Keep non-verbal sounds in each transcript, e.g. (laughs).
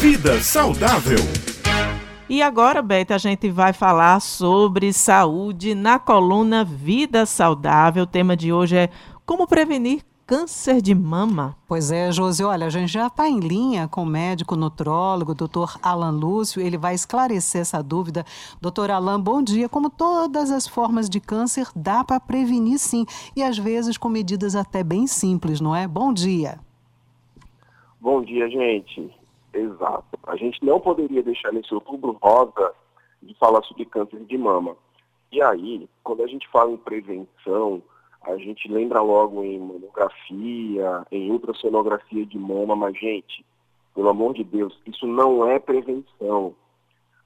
Vida saudável. E agora, Beth, a gente vai falar sobre saúde na coluna Vida Saudável. O tema de hoje é como prevenir câncer de mama. Pois é, Josi, olha, a gente já está em linha com o médico nutrólogo, doutor Alan Lúcio, ele vai esclarecer essa dúvida. Doutor Alan, bom dia. Como todas as formas de câncer, dá para prevenir sim, e às vezes com medidas até bem simples, não é? Bom dia. Bom dia, gente. Exato. A gente não poderia deixar nesse outubro rosa de falar sobre câncer de mama. E aí, quando a gente fala em prevenção, a gente lembra logo em mamografia, em ultrassonografia de mama, mas, gente, pelo amor de Deus, isso não é prevenção.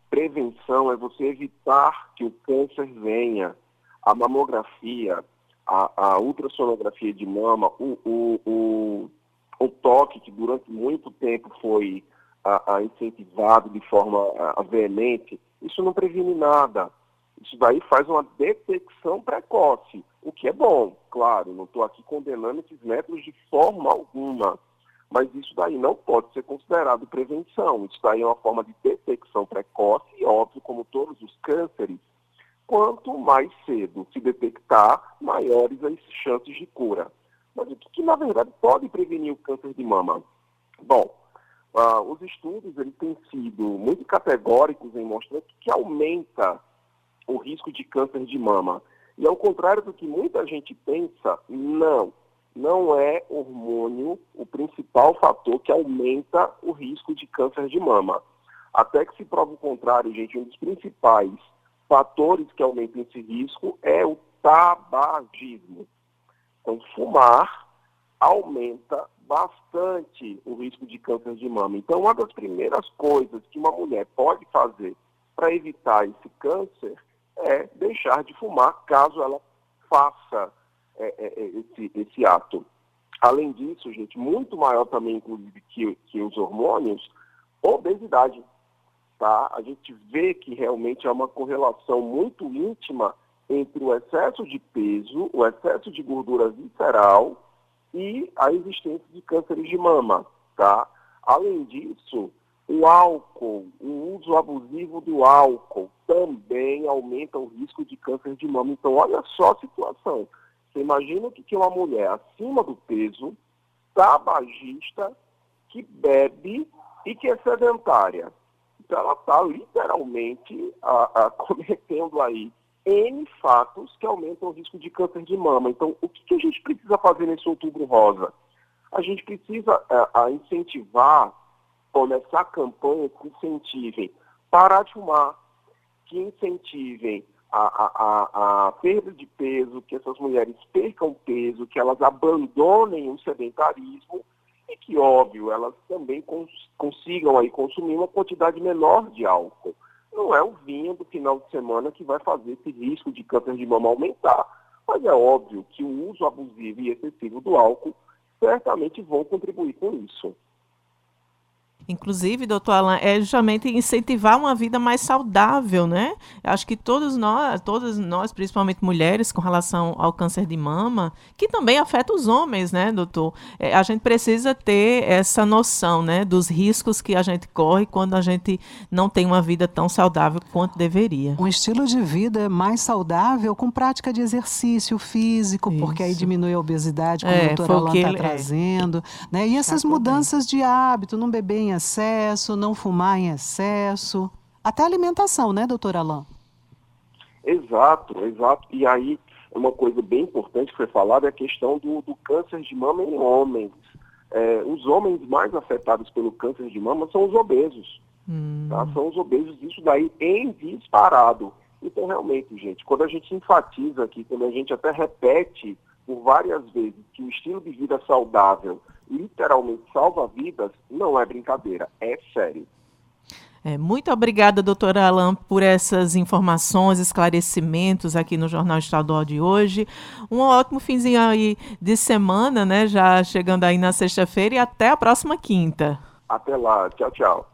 Prevenção é você evitar que o câncer venha. A mamografia, a, a ultrassonografia de mama, o, o, o, o toque que durante muito tempo foi a, a incentivado de forma a, a veemente, isso não previne nada. Isso daí faz uma detecção precoce, o que é bom, claro, não estou aqui condenando esses métodos de forma alguma, mas isso daí não pode ser considerado prevenção. Isso daí é uma forma de detecção precoce e, óbvio, como todos os cânceres, quanto mais cedo se detectar, maiores as chances de cura. Mas o que, que na verdade, pode prevenir o câncer de mama? Bom, Uh, os estudos eles têm sido muito categóricos em mostrar que aumenta o risco de câncer de mama. E ao contrário do que muita gente pensa, não, não é hormônio o principal fator que aumenta o risco de câncer de mama. Até que se prova o contrário, gente, um dos principais fatores que aumentam esse risco é o tabagismo. Então, fumar aumenta bastante o risco de câncer de mama. Então, uma das primeiras coisas que uma mulher pode fazer para evitar esse câncer é deixar de fumar, caso ela faça é, é, é, esse, esse ato. Além disso, gente, muito maior também, inclusive, que, que os hormônios, obesidade. Tá? A gente vê que realmente há uma correlação muito íntima entre o excesso de peso, o excesso de gordura visceral e a existência de cânceres de mama, tá? Além disso, o álcool, o uso abusivo do álcool também aumenta o risco de câncer de mama. Então, olha só a situação. Você imagina que, que uma mulher acima do peso, tabagista, que bebe e que é sedentária. Então, ela está literalmente a, a, (laughs) cometendo aí N fatos que aumentam o risco de câncer de mama. Então, o que, a gente precisa fazer nesse outubro rosa? A gente precisa é, a incentivar, começar campanhas que incentivem parar de fumar, que incentivem a, a, a, a, perda de peso, que essas mulheres percam peso, que elas abandonem o sedentarismo e que, óbvio, elas também cons consigam aí consumir uma quantidade menor de álcool não é o vinho do final de semana que vai fazer esse risco de câncer de mama aumentar. Mas é óbvio que o uso abusivo e excessivo do álcool certamente vão contribuir com isso. Inclusive, doutor Alan, é justamente incentivar uma vida mais saudável, né? Acho que todos nós, todas nós, principalmente mulheres, com relação ao câncer de mama, que também afeta os homens, né, doutor? É, a gente precisa ter essa noção, né, dos riscos que a gente corre quando a gente não tem uma vida tão saudável quanto deveria. Um estilo de vida mais saudável com prática de exercício físico, Isso. porque aí diminui a obesidade, como é, o doutor Alan está é. trazendo, né? E essas mudanças de hábito, não beber em excesso, não fumar em excesso, até alimentação, né, doutor Alain? Exato, exato. E aí, uma coisa bem importante que foi falada é a questão do, do câncer de mama em homens. É, os homens mais afetados pelo câncer de mama são os obesos. Hum. Tá? São os obesos, isso daí em disparado. Então, realmente, gente, quando a gente enfatiza aqui, quando a gente até repete por várias vezes que o estilo de vida saudável literalmente salva vidas, não é brincadeira, é sério. É, muito obrigada, doutora Alain, por essas informações, esclarecimentos aqui no Jornal Estadual de hoje. Um ótimo finzinho aí de semana, né? Já chegando aí na sexta-feira e até a próxima quinta. Até lá. Tchau, tchau.